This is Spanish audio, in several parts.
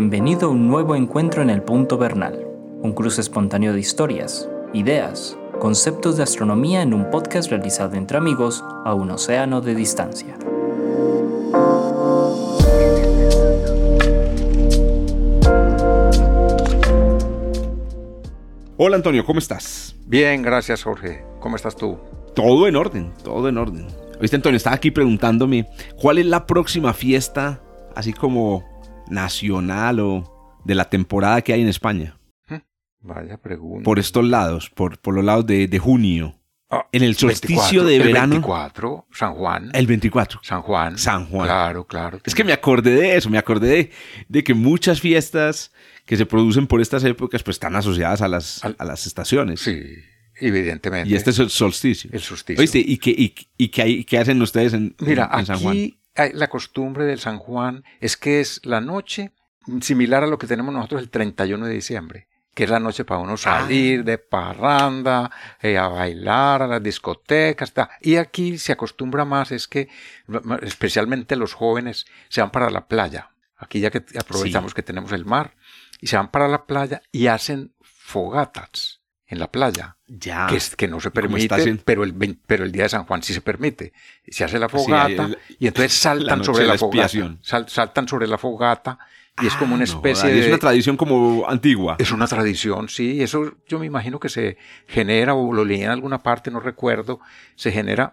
Bienvenido a un nuevo encuentro en el Punto Bernal, un cruce espontáneo de historias, ideas, conceptos de astronomía en un podcast realizado entre amigos a un océano de distancia. Hola Antonio, ¿cómo estás? Bien, gracias Jorge. ¿Cómo estás tú? Todo en orden, todo en orden. Viste Antonio, estaba aquí preguntándome cuál es la próxima fiesta, así como nacional o de la temporada que hay en España. Vaya pregunta. Por estos lados, por, por los lados de, de junio. Ah, en el solsticio 24, de el verano. 24, San Juan. El 24. San Juan. San Juan. Claro, claro. Es que me acordé de eso, me acordé de, de que muchas fiestas que se producen por estas épocas pues están asociadas a las, Al- a las estaciones. Sí, evidentemente. Y este es el solsticio. El solsticio. ¿Oíste? ¿Y qué, y, y qué, hay- qué hacen ustedes en, Mira, en San Juan? aquí hay- la costumbre del San Juan es que es la noche similar a lo que tenemos nosotros el 31 de diciembre, que es la noche para uno salir de parranda, eh, a bailar, a las discotecas. ta. Y aquí se acostumbra más, es que especialmente los jóvenes se van para la playa. Aquí ya que aprovechamos que tenemos el mar, y se van para la playa y hacen fogatas en la playa Ya. que, es- que no se como permite, pero, el, pero el día de San Juan sí se permite. Se hace la Sí, fogata el- y entonces saltan sobre la, la fogata. Sal- saltan sobre la fogata y es como Ah, una no especie de... Es una tradición como antigua. es una tradición, sí, eso yo me imagino que se genera, o lo leí en alguna parte, no recuerdo, se genera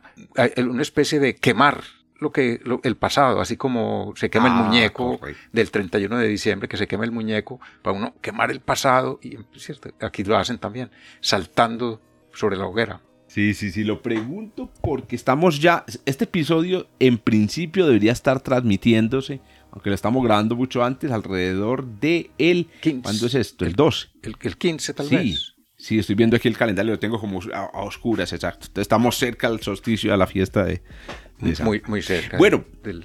una especie de quemar lo que lo- el pasado, así como se quema Ah, el muñeco correcto. del 31 de diciembre, que se quema el muñeco, para uno quemar el pasado, y ¿cierto? aquí lo hacen también, saltando sobre la hoguera. Sí, sí, sí, lo pregunto porque estamos ya, este episodio en principio debería estar transmitiéndose, aunque lo estamos grabando mucho antes, alrededor de el... 15. ¿Cuándo es esto? El 12. El, el 15 tal Sí, vez. sí, estoy viendo aquí el calendario, lo tengo como a, a oscuras, exacto. Entonces, estamos cerca al solsticio, a la fiesta de, de San Muy, muy cerca. Bueno. del-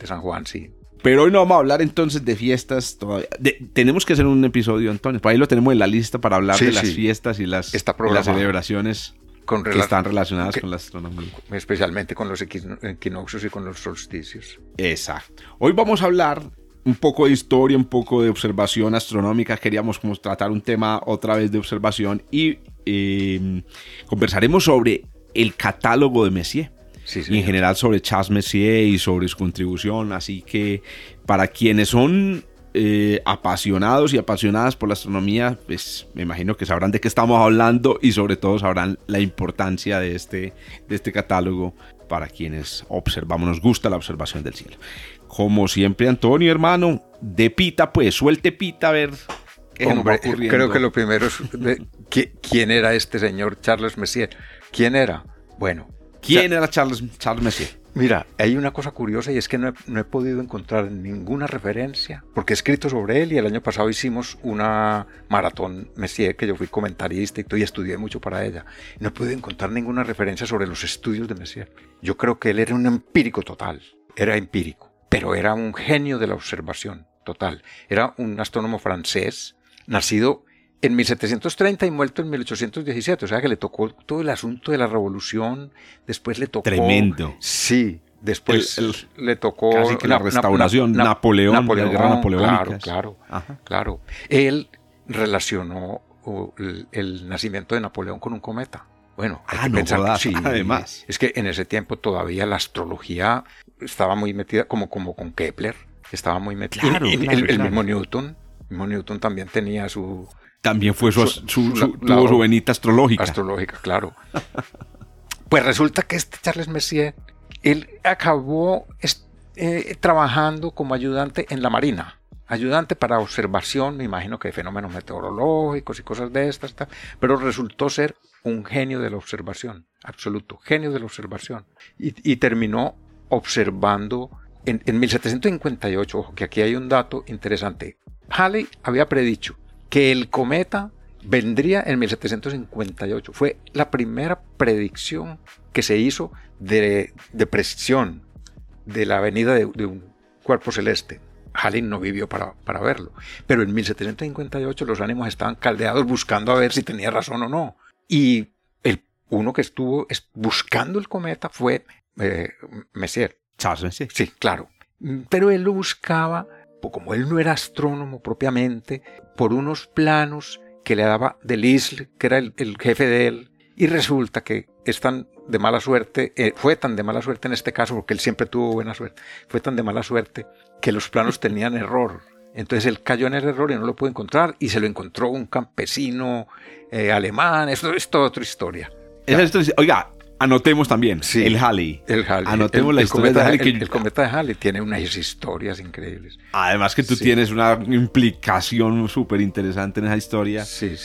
de San Juan, sí. Pero hoy no vamos a hablar entonces de fiestas todavía. De- tenemos que hacer un episodio, Antonio. Por ahí lo tenemos en la lista para hablar Sí, de las fiestas y las, y celebraciones Con que están relacionadas que- con la astronomía. Especialmente con los equino- equinoccios y con los solsticios. Exacto. Hoy vamos a hablar un poco de historia, un poco de observación astronómica. Queríamos como tratar un tema otra vez de observación y eh, conversaremos sobre el catálogo de Messier. Sí, y en general sobre Charles Messier y sobre su contribución. Así que para quienes son eh, apasionados y apasionadas por la astronomía, pues me imagino que sabrán de qué estamos hablando y sobre todo sabrán la importancia de este, de este catálogo para quienes observamos, nos gusta la observación del cielo. Como siempre, Antonio, hermano, de pita, pues suelte pita a ver qué se nos va Hombre, creo que lo primero es de- ¿qui- quién era este señor Charles Messier. ¿Quién era? Bueno, ¿Quién era Charles, Charles Messier? mira, hay una cosa curiosa y es que no he, no he podido encontrar ninguna referencia, porque he escrito sobre él y el año pasado hicimos una maratón Messier, que yo fui comentarista y estudié mucho para ella. No he podido encontrar ninguna referencia sobre los estudios de Messier. Yo creo que él era un empírico total, era empírico, pero era un genio de la observación total. Era un astrónomo francés, nacido en 1730 y muerto en 1817, o sea que le tocó todo el asunto de la revolución, después le tocó... Tremendo. Sí, después El- le tocó... casi que la restauración, na- Napoleón, la guerra napoleónica. Claro, claro, Ajá. claro. Él relacionó el, el nacimiento de Napoleón con un cometa. Bueno, hay Ah, que no pensar jodas, sí, además. Es que en ese tiempo todavía la astrología estaba muy metida, como, como con Kepler, estaba muy metida. Claro, claro, el, claro. mismo Newton, el mismo Newton también tenía su, También fue su, Su- su- su- la- tuvo su venita astrológica. astrológica, claro. Pues resulta que este Charles Messier, él acabó eh, trabajando como ayudante en la Marina. Ayudante para observación, me imagino que de fenómenos meteorológicos y cosas de estas, ta- pero resultó ser un genio de la observación, absoluto, genio de la observación. Y, y terminó observando en, en 1758, ojo, que aquí hay un dato interesante. Halley había predicho que el cometa vendría en 1758. Fue la primera predicción que se hizo de, de precisión de la venida de, de un cuerpo celeste. Halley no vivió para, para verlo. Pero en 1758 los ánimos estaban caldeados buscando a ver si tenía razón o no. Y el, uno que estuvo es- buscando el cometa fue eh, Messier. Charles Messier. Sí, claro. Pero él lo buscaba como él no era astrónomo propiamente, por unos planos que le daba Delisle, que era el, jefe de él, y resulta que es tan de mala suerte, eh, fue tan de mala suerte en este caso, porque él siempre tuvo buena suerte, fue tan de mala suerte que los planos tenían error. Entonces él cayó en el error y no lo pudo encontrar y se lo encontró un campesino eh, alemán. Esto es toda otra historia. Oiga, Anotemos también el Halley. El Halley. Anotemos la historia de Halley. El, cometa de Halley tiene unas historias increíbles. Además que tú tienes una implicación súper interesante en esa historia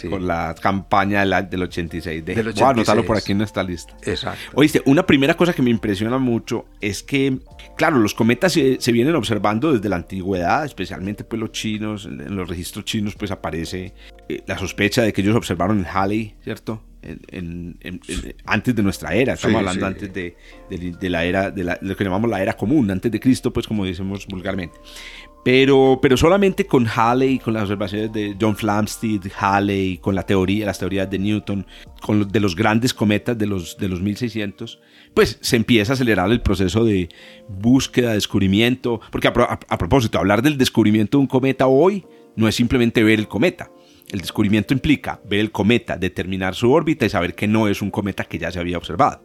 con la campaña del, 86. De, Voy a anotarlo por aquí en esta lista. Exacto. Oíste, una primera cosa que me impresiona mucho es que, claro, los cometas se, vienen observando desde la antigüedad, especialmente pues los chinos, en los registros chinos pues aparece eh, la sospecha de que ellos observaron el Halley, ¿cierto? Antes de nuestra era, estamos hablando antes de, la era, de, lo que llamamos la era común, antes de Cristo, pues como decimos vulgarmente. Pero, pero solamente con Halley, con las observaciones de John Flamsteed, Halley, con la teoría, las teorías de Newton, con de los grandes cometas de los, de los 1600, pues se empieza a acelerar el proceso de búsqueda, descubrimiento. Porque a propósito, hablar del descubrimiento de un cometa hoy no es simplemente ver el cometa el descubrimiento implica ver el cometa, determinar su órbita y saber que no es un cometa que ya se había observado.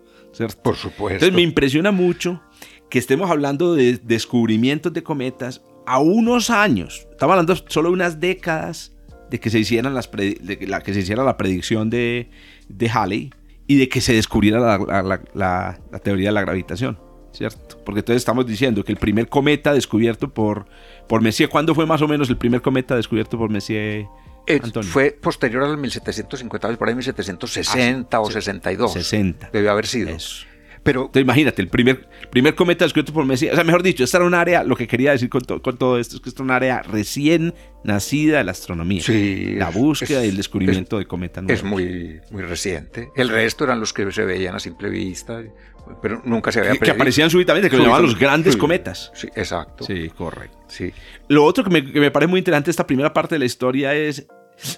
Por supuesto. Entonces me impresiona mucho que estemos hablando de descubrimientos de cometas a unos años. Estamos hablando solo de unas décadas de que se, hicieran las de la, que se hiciera la predicción de, de Halley y de que se descubriera la, la, teoría de la gravitación. ¿Cierto? Porque entonces estamos diciendo que el primer cometa descubierto por, por Messier, ¿cuándo fue más o menos el primer cometa descubierto por Messier? Eh, fue posterior al 1750, por ahí 1760 o 62. 60. Debió haber sido. Eso. Pero, imagínate, el primer, primer cometa descubierto por Messi. O sea, mejor dicho, esta era un área, lo que quería decir con, con todo esto es que esta es un área recién nacida de la astronomía. Sí. La búsqueda y el descubrimiento de cometa Es muy, muy reciente. El resto eran los que se veían a simple vista, pero nunca se había Que, aparecían súbitamente, que lo llamaban los grandes cometas. Sí, exacto. Sí, correcto. Sí. Lo otro que me, que me parece muy interesante de esta primera parte de la historia es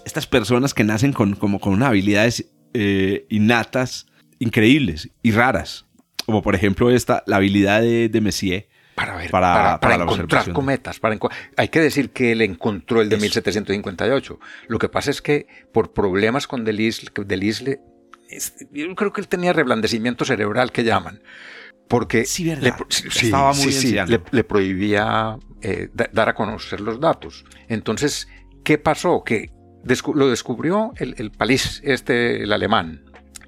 estas personas que nacen con, como, con unas habilidades eh, innatas increíbles y raras. Como por ejemplo esta, la habilidad de, de Messier para, ver, para, para, encontrar cometas. Para hay que decir que él encontró el de 1758. Lo que pasa es que por problemas con Delisle, Delisle yo creo que él tenía reblandecimiento cerebral que llaman. Porque Le, Estaba muy le, prohibía eh, dar a conocer los datos. Entonces, ¿qué pasó? Que lo descubrió el, el Palís, este, el alemán.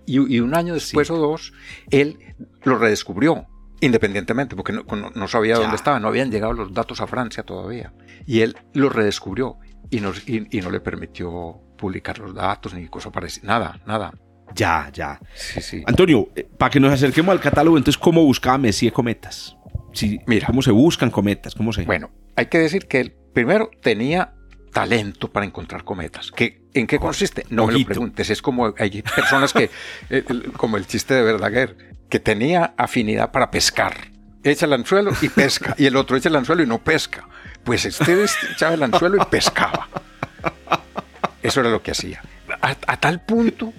Y, un año después o dos, él lo redescubrió independientemente, porque no, sabía dónde estaba, no habían llegado los datos a Francia todavía. Y él lo redescubrió y, y, no le permitió publicar los datos ni cosa parecida, nada, nada. Ya, ya. Antonio, eh, para que nos acerquemos al catálogo, entonces, ¿cómo buscaba Messier cometas? Sí, Mira, ¿Cómo se buscan cometas? ¿Cómo se... Bueno, hay que decir que él primero tenía talento para encontrar cometas. ¿Qué, ¿En qué consiste? No me lo preguntes. Es como hay personas que, eh, como el chiste de Verdaguer, que tenía afinidad para pescar. Echa el anzuelo y pesca. Y el otro echa el anzuelo y no pesca. Pues este echaba el anzuelo y pescaba. Eso era lo que hacía. A, tal punto,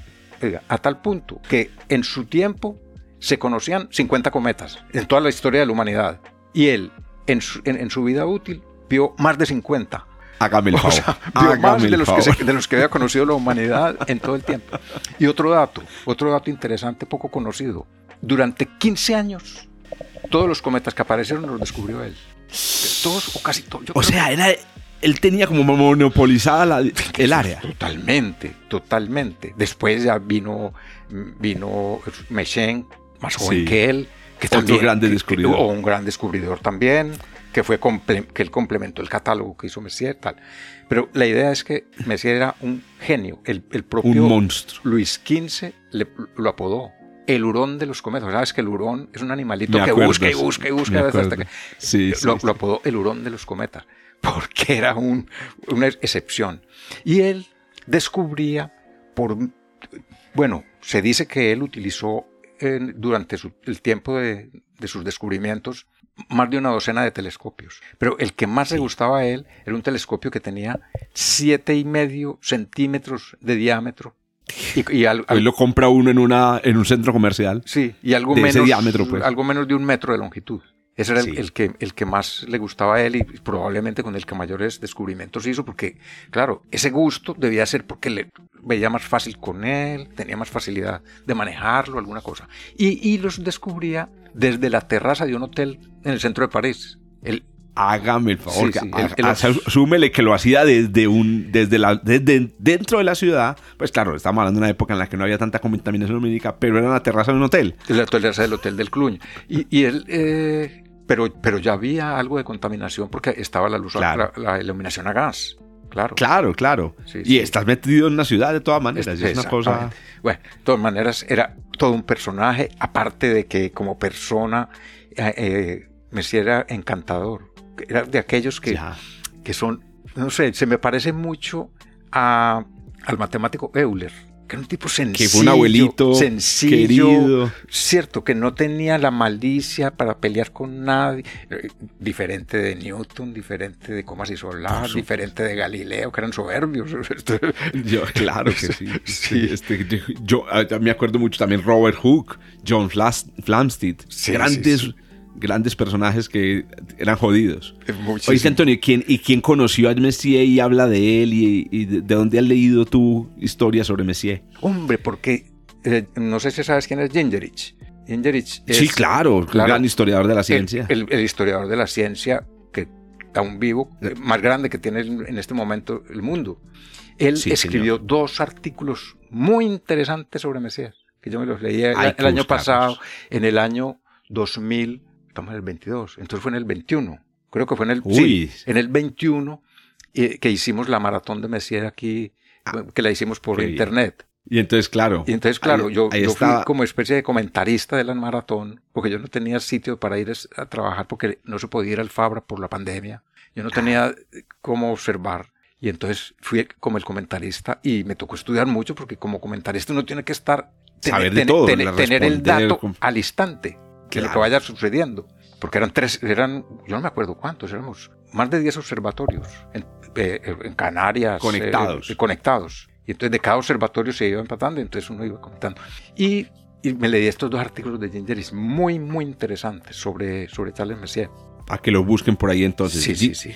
a tal punto que en su tiempo se conocían 50 cometas en toda la historia de la humanidad. Y él, en su, en su vida útil, vio más de 50 Hágame el favor. más de los, que de los que había conocido la humanidad en todo el tiempo. Y otro dato, otro dato interesante, poco conocido. Durante 15 años, todos los cometas que aparecieron los descubrió él. Todos o casi todos. O sea, era, él tenía como monopolizada la, el área. Totalmente, totalmente. Después ya vino, vino Mechen, más joven que él, que también. Otro grande descubridor. O un gran descubridor también que fue que él complementó el catálogo que hizo Messier, tal. Pero la idea es que Messier era un genio, el, el propio un monstruo. Luis XV le, lo apodó el hurón de los cometas. Sabes que el hurón es un animalito que busca y busca y busca hasta que sí, lo, lo, apodó el hurón de los cometas porque era un, una excepción. Y él descubría por bueno, se dice que él utilizó durante el tiempo de, de sus descubrimientos más de una docena de telescopios. Pero el que más le gustaba a él era un telescopio que tenía siete y medio centímetros de diámetro. Y, Hoy lo compra uno en, una, en un centro comercial. Sí, y algo, menos, diámetro, pues. algo menos de un metro de longitud. Ese era el, el que, el que más le gustaba a él y probablemente con el que mayores descubrimientos hizo, porque, claro, ese gusto debía ser porque le veía más fácil con él, tenía más facilidad de manejarlo, alguna cosa. Y, y los descubría desde la terraza de un hotel en el centro de París. Él, Hágame el favor, Sí, que sí, a- el- el- a- súmele que lo hacía desde un, desde la, desde dentro de la ciudad. Pues claro, estamos hablando de una época en la que no había tanta contaminación lumínica, pero era en la terraza de un hotel. la terraza del hotel del Cluny. Y, y él, eh, pero, pero ya había algo de contaminación porque estaba la luz, Claro. la, la iluminación a gas. Claro. Claro, claro. Sí, y estás metido en una ciudad de todas maneras. y es una cosa. Bueno, de todas maneras, era todo un personaje, aparte de que como persona, eh, eh, Messier era encantador. Era de aquellos que, Ya. que son, no sé, se me parece mucho a- al matemático Euler, que era un tipo sencillo. Que fue un abuelito sencillo, querido. cierto, que no tenía la malicia para pelear con nadie, eh, diferente de Newton, diferente de Comas y Solar, diferente de Galileo, que eran soberbios. Yo, claro que sí. Sí. Este, yo, yo, ah, me acuerdo mucho también Robert Hooke, John Flas- Flamsteed. Sí, grandes, sí. Grandes personajes que eran jodidos. Muchísimo. Oíste, Antonio, ¿quién, ¿y quién conoció a Messier y habla de él? ¿Y, y de, de dónde has leído tu historia sobre Messier? Hombre, porque eh, no sé si sabes quién es Gingerich. Gingerich es sí, claro, claro, gran historiador de la el, ciencia. el- el historiador de la ciencia que aún vivo, eh, más grande que tiene en este momento el mundo. Él Sí, escribió dos artículos muy interesantes sobre Messier, que yo me los leí el, el año pasado, en el año 2000, estamos en el 22, entonces fue en el 21, creo que fue en el, Uy. sí, en el 21 eh, que hicimos la maratón de Messier aquí, Ah, que la hicimos por internet. Y entonces, claro. Y entonces, claro, ahí- yo, ahí yo fui como especie de comentarista de la maratón, porque yo no tenía sitio para ir a trabajar porque no se podía ir al Fabra por la pandemia. Yo no tenía eh, cómo observar. Y entonces fui como el comentarista y me tocó estudiar mucho porque como comentarista uno tiene que estar, Saber de todo, tener, tener el dato al instante de lo que vaya sucediendo. Porque eran tres, eran, yo no me acuerdo cuántos, éramos más de 10 observatorios en, eh, en Canarias. eh, Conectados. conectados. Y entonces de cada observatorio se iba empatando, y entonces uno iba comentando. Y, y me leí estos dos artículos de Gingeris muy, muy interesantes sobre, sobre Charles Messier. A que lo busquen por ahí entonces. Sí, sí, sí.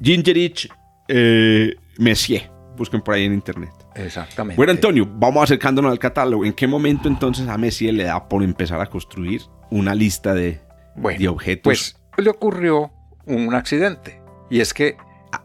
Gingerich eh, Messier. Busquen por ahí en internet. Exactamente. Bueno, Antonio, vamos acercándonos al catálogo. ¿En qué momento entonces a Messier le da por empezar a construir una lista de, Bueno, de objetos? Pues le ocurrió un accidente. Y es que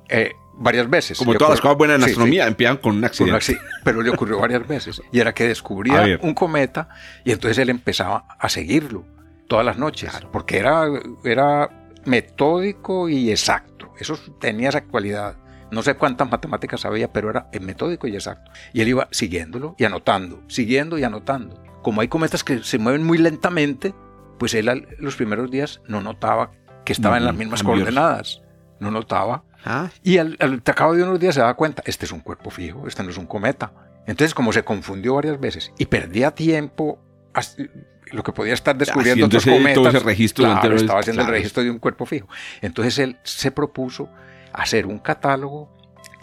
eh, varias veces. Como todas las cosas buenas en Sí, sí, astronomía, empiezan con un con un accidente. pero le ocurrió varias veces. Y era que descubría un cometa y entonces él empezaba a seguirlo todas las noches. Porque era, era metódico y exacto. Eso tenía esa cualidad. No sé cuántas matemáticas sabía, pero era metódico y exacto. Y él iba siguiéndolo y anotando, siguiendo y anotando. Como hay cometas que se mueven muy lentamente, pues él al- los primeros días no notaba que estaba en las mismas cambios. coordenadas. No notaba. Ah, Y al, al cabo de unos días se daba cuenta, este es un cuerpo fijo, este no es un cometa. Entonces, como se confundió varias veces y perdía tiempo, lo que podía estar descubriendo otros cometas, todo ese registro claro, estaba haciendo claro. el registro de un cuerpo fijo. Entonces él se propuso hacer un catálogo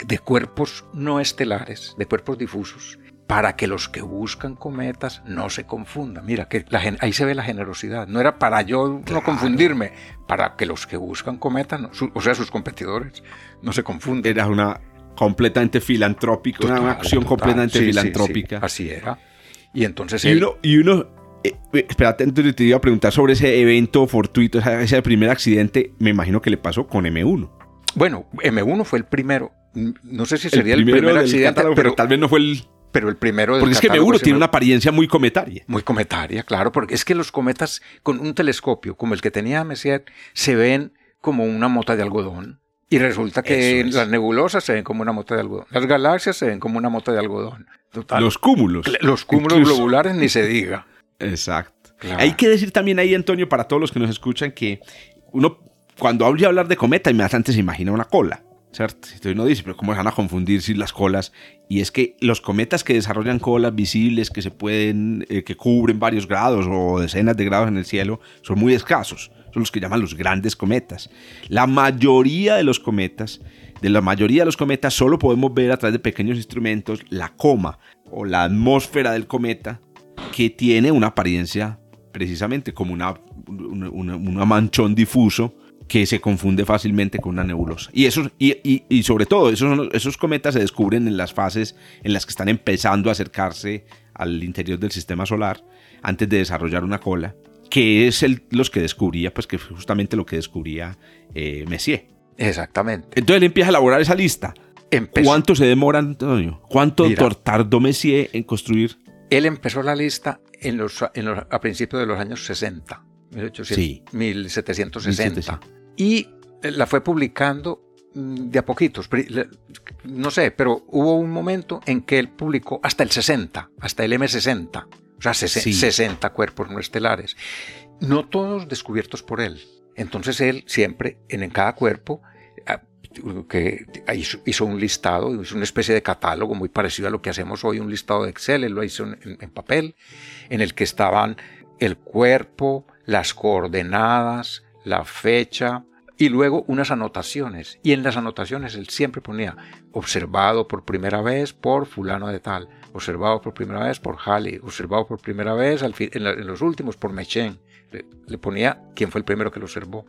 de cuerpos no estelares, de cuerpos difusos, para que los que buscan cometas no se confundan. Mira, que la ahí se ve la generosidad. No era para yo no confundirme, para que los que buscan cometas, no- su- o sea, sus competidores, no se confundan. era una completamente filantrópica, una, acción total. completamente Sí, filantrópica. sí, así era. Y entonces Y él, uno, y uno eh, eh, espérate, te iba a preguntar sobre ese evento fortuito, ese primer accidente, me imagino que le pasó con M1. Bueno, M1 fue el primero. No sé si sería el, primero primer accidente, catálogo, pero, pero tal vez no fue el... pero el primero del Porque es que catálogo M1 sí tiene una apariencia muy cometaria. Muy cometaria, claro, porque es que los cometas con un telescopio como el que tenía Messier se ven como una mota de algodón. Y resulta que es. las nebulosas se ven como una mota de algodón. Las galaxias se ven como una mota de algodón. Total. Los cúmulos. Los cúmulos Incluso. globulares ni se diga. Exacto. Claro. Hay que decir también ahí, Antonio, para todos los que nos escuchan, que uno, cuando oye hablar de cometa, inmediatamente se imagina una cola, ¿cierto? Entonces uno dice, pero ¿cómo se van a confundir si las colas? Y es que los cometas que desarrollan colas visibles, que se pueden, eh, que cubren varios grados o decenas de grados en el cielo, son muy escasos. Son los que llaman los grandes cometas. La mayoría de los cometas, de la mayoría de los cometas, solo podemos ver a través de pequeños instrumentos la coma o la atmósfera del cometa que tiene una apariencia precisamente como una un, un manchón difuso que se confunde fácilmente con una nebulosa. Y, eso, y, y, sobre todo, esos, esos cometas se descubren en las fases en las que están empezando a acercarse al interior del sistema solar antes de desarrollar una cola, que es el, los que descubría, pues que fue justamente lo que descubría eh, Messier. Exactamente. Entonces él empieza a elaborar esa lista. ¿Cuánto se demora, Antonio? ¿Cuánto tardó Messier en construir? Él empezó la lista en los, en los, a principios de los años 60. 1760. Y la fue publicando mm, de a poquitos. No sé, pero hubo un momento en que él publicó hasta el 60, hasta el M60. O sea, 60 cuerpos no estelares. No todos descubiertos por él. Entonces él siempre, en cada cuerpo, ah, que hizo, un listado, hizo una especie de catálogo muy parecido a lo que hacemos hoy, un listado de Excel, él lo hizo en papel, en el que estaban el cuerpo, las coordenadas, la fecha y luego unas anotaciones. Y en las anotaciones él siempre ponía observado por primera vez por fulano de tal, observado por primera vez por Halley, observado por primera vez en, los últimos por Mechen. Le, ponía quién fue el primero que lo observó.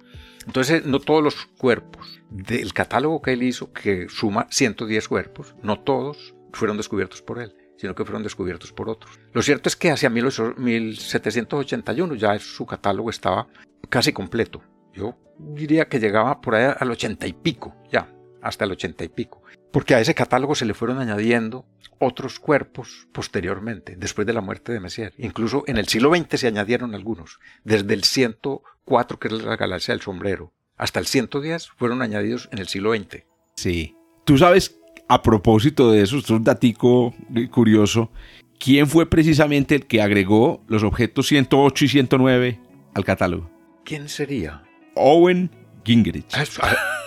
Entonces, no todos los cuerpos del catálogo que él hizo, que suma 110 cuerpos, no todos fueron descubiertos por él sino que fueron descubiertos por otros. Lo cierto es que hacia 1781 ya su catálogo estaba casi completo. Yo diría que llegaba por ahí al ochenta y pico, ya, hasta el ochenta y pico. Porque a ese catálogo se le fueron añadiendo otros cuerpos posteriormente, después de la muerte de Messier. Incluso en el siglo XX se añadieron algunos. Desde el 104, que es la galaxia del sombrero, hasta el 110 fueron añadidos en el siglo XX. Sí. Tú sabes a propósito de eso, esto es un datico curioso. ¿Quién fue precisamente el que agregó los objetos 108 y 109 al catálogo? ¿Quién sería? Owen Gingerich.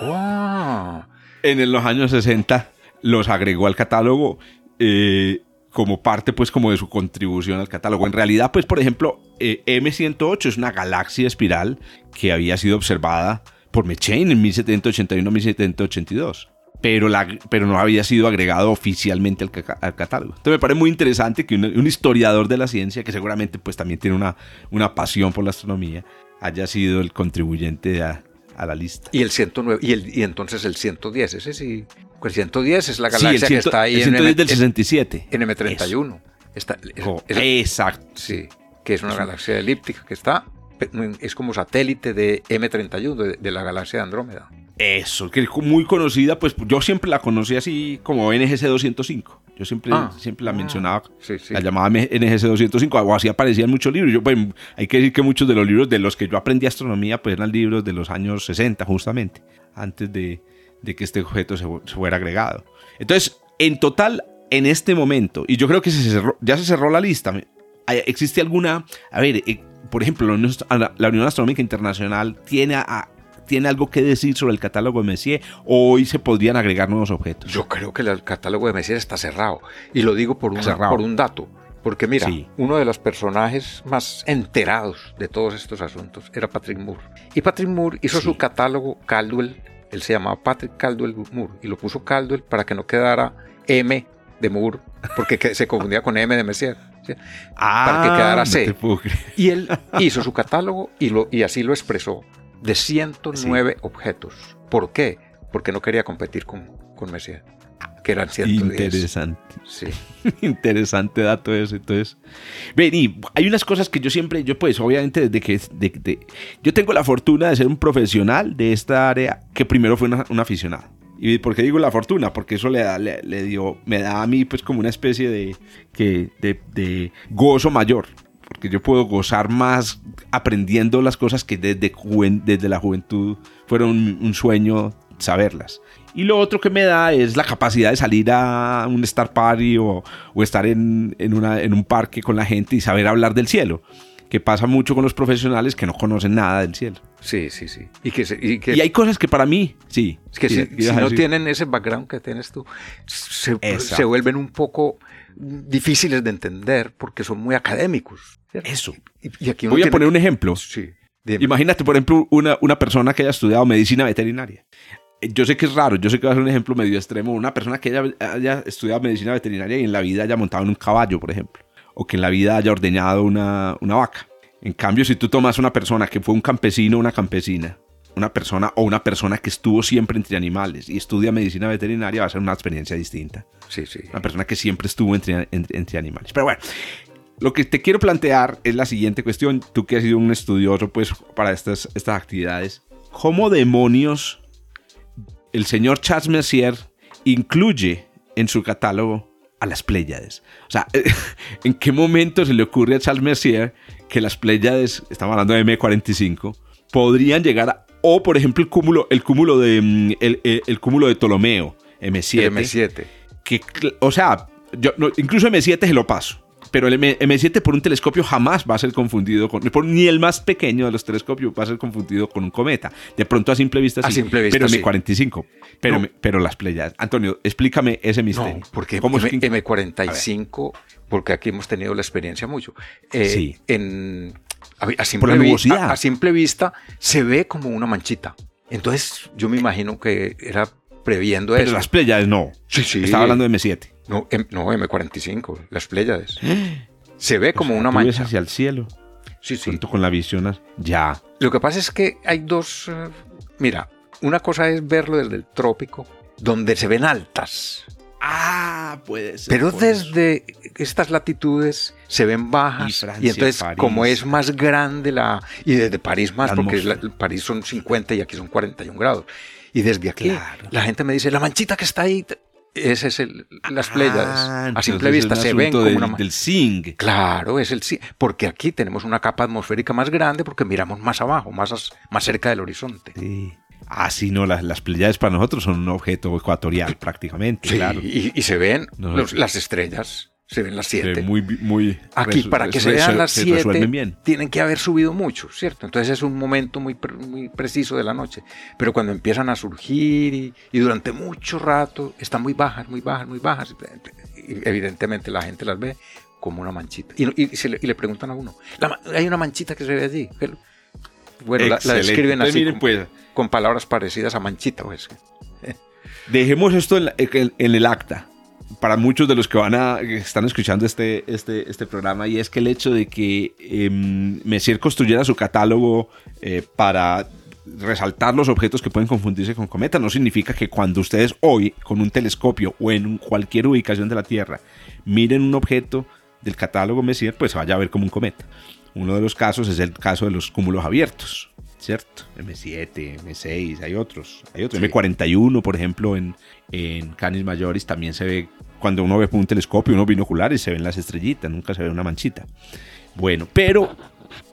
Ah, en los años 60 los agregó al catálogo eh, como parte, pues, como de su contribución al catálogo. En realidad, pues, por ejemplo, eh, M108 es una galaxia espiral que había sido observada por Mechain en 1781-1782 pero, la, pero no había sido agregado oficialmente al, catálogo. Entonces me parece muy interesante que un, historiador de la ciencia, que seguramente pues también tiene una, una pasión por la astronomía, haya sido el contribuyente a, a la lista. Y el 109, y, el, y entonces el 110, ese sí. El 110 es la galaxia que está ahí el 110 en del 67. En M31. Está, exacto. Sí, que es una galaxia elíptica que está, es como satélite de M31, de la galaxia de Andrómeda. Eso, que es muy conocida, pues yo siempre la conocí así como NGC 205. Yo siempre, ah. siempre la ah. mencionaba, la llamaba NGC 205, o así aparecía en muchos libros. Yo, pues, hay que decir que muchos de los libros de los que yo aprendí astronomía, pues eran libros de los años 60, justamente, antes de, de que este objeto se, fuera agregado. Entonces, en total, en este momento, y yo creo que se ya se cerró la lista, ¿existe alguna, a ver, eh, por ejemplo, la Unión Astronómica Internacional tiene a, tiene algo que decir sobre el catálogo de Messier o hoy se podrían agregar nuevos objetos? Yo creo que el catálogo de Messier está cerrado y lo digo por un, por un dato. Porque mira, uno de los personajes más enterados de todos estos asuntos era Patrick Moore. Y Patrick Moore hizo su catálogo Caldwell, él se llamaba Patrick Caldwell Moore, y lo puso Caldwell para que no quedara M de Moore, porque se confundía con M de Messier. para que quedara C. y él hizo su catálogo y, lo, y así lo expresó de 109 objetos. ¿Por qué? Porque no quería competir con, con Messier, que eran 110. Interesante. Sí. Interesante dato eso. Entonces, ven, y hay unas cosas que yo siempre, yo pues obviamente desde que, de, yo tengo la fortuna de ser un profesional de esta área que primero fue un aficionado. ¿Y por qué digo la fortuna? Porque eso le, da, le, dio, me da a mí pues como una especie de, que, de, de gozo mayor porque yo puedo gozar más aprendiendo las cosas que desde, desde la juventud fueron un sueño saberlas. Y lo otro que me da es la capacidad de salir a un Star Party o, o estar en, en, una, en un parque con la gente y saber hablar del cielo que pasa mucho con los profesionales que no conocen nada del cielo. Sí, sí, sí. Y, que, y, que, y hay cosas que para mí, sí. Es que si, no tienen ese background que tienes tú, se, se, vuelven un poco difíciles de entender porque son muy académicos. Eso. Y, aquí Voy a poner un ejemplo. Sí. Imagínate, por ejemplo, una, una persona que haya estudiado medicina veterinaria. Eh, yo sé que es raro, yo sé que va a ser un ejemplo medio extremo. Una persona que haya, haya estudiado medicina veterinaria y en la vida haya montado en un caballo, por ejemplo. O que en la vida haya ordeñado una, una vaca. En cambio, si tú tomas una persona que fue un campesino o una campesina, una persona o una persona que estuvo siempre entre animales y estudia medicina veterinaria, va a ser una experiencia distinta. Sí, sí. Una persona que siempre estuvo entre, entre animales. Pero bueno, lo que te quiero plantear es la siguiente cuestión. Tú que has sido un estudioso pues, para estas, estas actividades. ¿Cómo demonios el señor Charles Mercier incluye en su catálogo a las Pléyades? O sea, ¿en qué momento se le ocurre a Charles Mercier que las Pléyades, estamos hablando de M45, podrían llegar a, o por ejemplo el cúmulo, el cúmulo de mm, el, cúmulo de Ptolomeo, M7. M7. Que, o sea, yo, incluso M7 se lo paso pero el M7 por un telescopio jamás va a ser confundido con, ni el más pequeño de los telescopios va a ser confundido con un cometa. De pronto a simple vista a simple vista, pero M45, pero, pero las playas. Antonio, explícame ese misterio. No, porque ¿Cómo M 45 porque aquí hemos tenido la experiencia mucho. Eh, sí. En, a, simple vista se ve como una manchita. Entonces yo me imagino que era previendo eso. Pero las Pléyades no. Sí, sí. Estaba hablando de M7. No, M, no M45, las Pléyades. Se ve como una mancha. hacia el cielo. Sí, sí. con la visión. Ya. Lo que pasa es que hay dos. Eh, mira, una cosa es verlo desde el trópico, donde se ven altas. Ah, puede ser. Pero desde estas latitudes se ven bajas. Y, entonces, como es más grande la. Y desde París más, porque París son 50 y aquí son 41 grados. Y desde aquí la gente me dice, la manchita que está ahí, ese es el, las Pléyades. Ah, a simple vista se ven como del, una... del zinc. Claro, es el zinc. Porque aquí tenemos una capa atmosférica más grande porque miramos más abajo, más, más cerca del horizonte. Sí. Ah, sí, no, las, las Pléyades para nosotros son un objeto ecuatorial prácticamente, claro. Y, se ven las estrellas se ven las 7. Muy, muy Aquí, para que se vean las 7, tienen que haber subido mucho, ¿cierto? Entonces es un momento muy, muy preciso de la noche. Pero cuando empiezan a surgir y, y, durante mucho rato están muy bajas, muy bajas, muy bajas, y evidentemente la gente las ve como una manchita. Y, y, le, y le, preguntan a uno, hay una manchita que se ve allí. Bueno, la, describen así, con, pues. con, palabras parecidas a manchita. Pues. Dejemos esto en, en el acta para muchos de los que van a están escuchando este, este, este programa y es que el hecho de que eh, Messier construyera su catálogo eh, para resaltar los objetos que pueden confundirse con cometas no significa que cuando ustedes hoy con un telescopio o en cualquier ubicación de la Tierra miren un objeto del catálogo Messier pues se vaya a ver como un cometa. Uno de los casos es el caso de los cúmulos abiertos. ¿cierto? M7, M6, hay otros. Hay otros. M41, por ejemplo, en, en Canis Majoris también se ve, cuando uno ve por un telescopio, unos binoculares, se ven las estrellitas, nunca se ve una manchita. Bueno, pero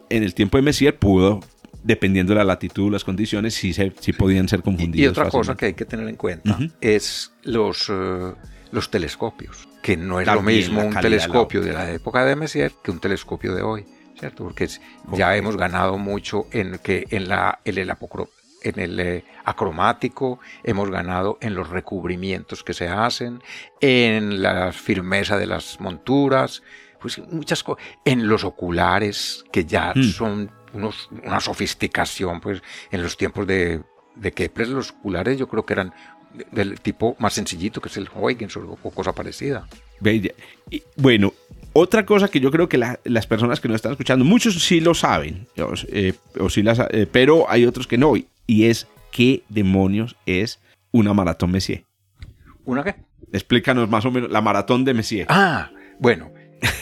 en el tiempo de Messier pudo, dependiendo de la latitud, las condiciones, sí, se, sí podían ser confundidos. Y, otra cosa que hay que tener en cuenta es los, eh, los telescopios, que no es lo mismo un telescopio de la época de Messier que un telescopio de hoy. ¿Cierto? Porque ya hemos ganado mucho en, que, en, la, en el, en el eh, acromático, hemos ganado en los recubrimientos que se hacen, en la firmeza de las monturas, pues muchas cosas, en los oculares que ya hmm. son unos, una sofisticación, pues en los tiempos de, de Kepler los oculares yo creo que eran del tipo más sencillito que es el Huygens o, cosa parecida. bueno, otra cosa que yo creo que las personas que nos están escuchando, muchos sí lo saben, eh, o sí las, eh, pero hay otros que no, y es qué demonios es una maratón Messier. ¿Una qué? Explícanos más o menos la maratón de Messier. Ah, bueno,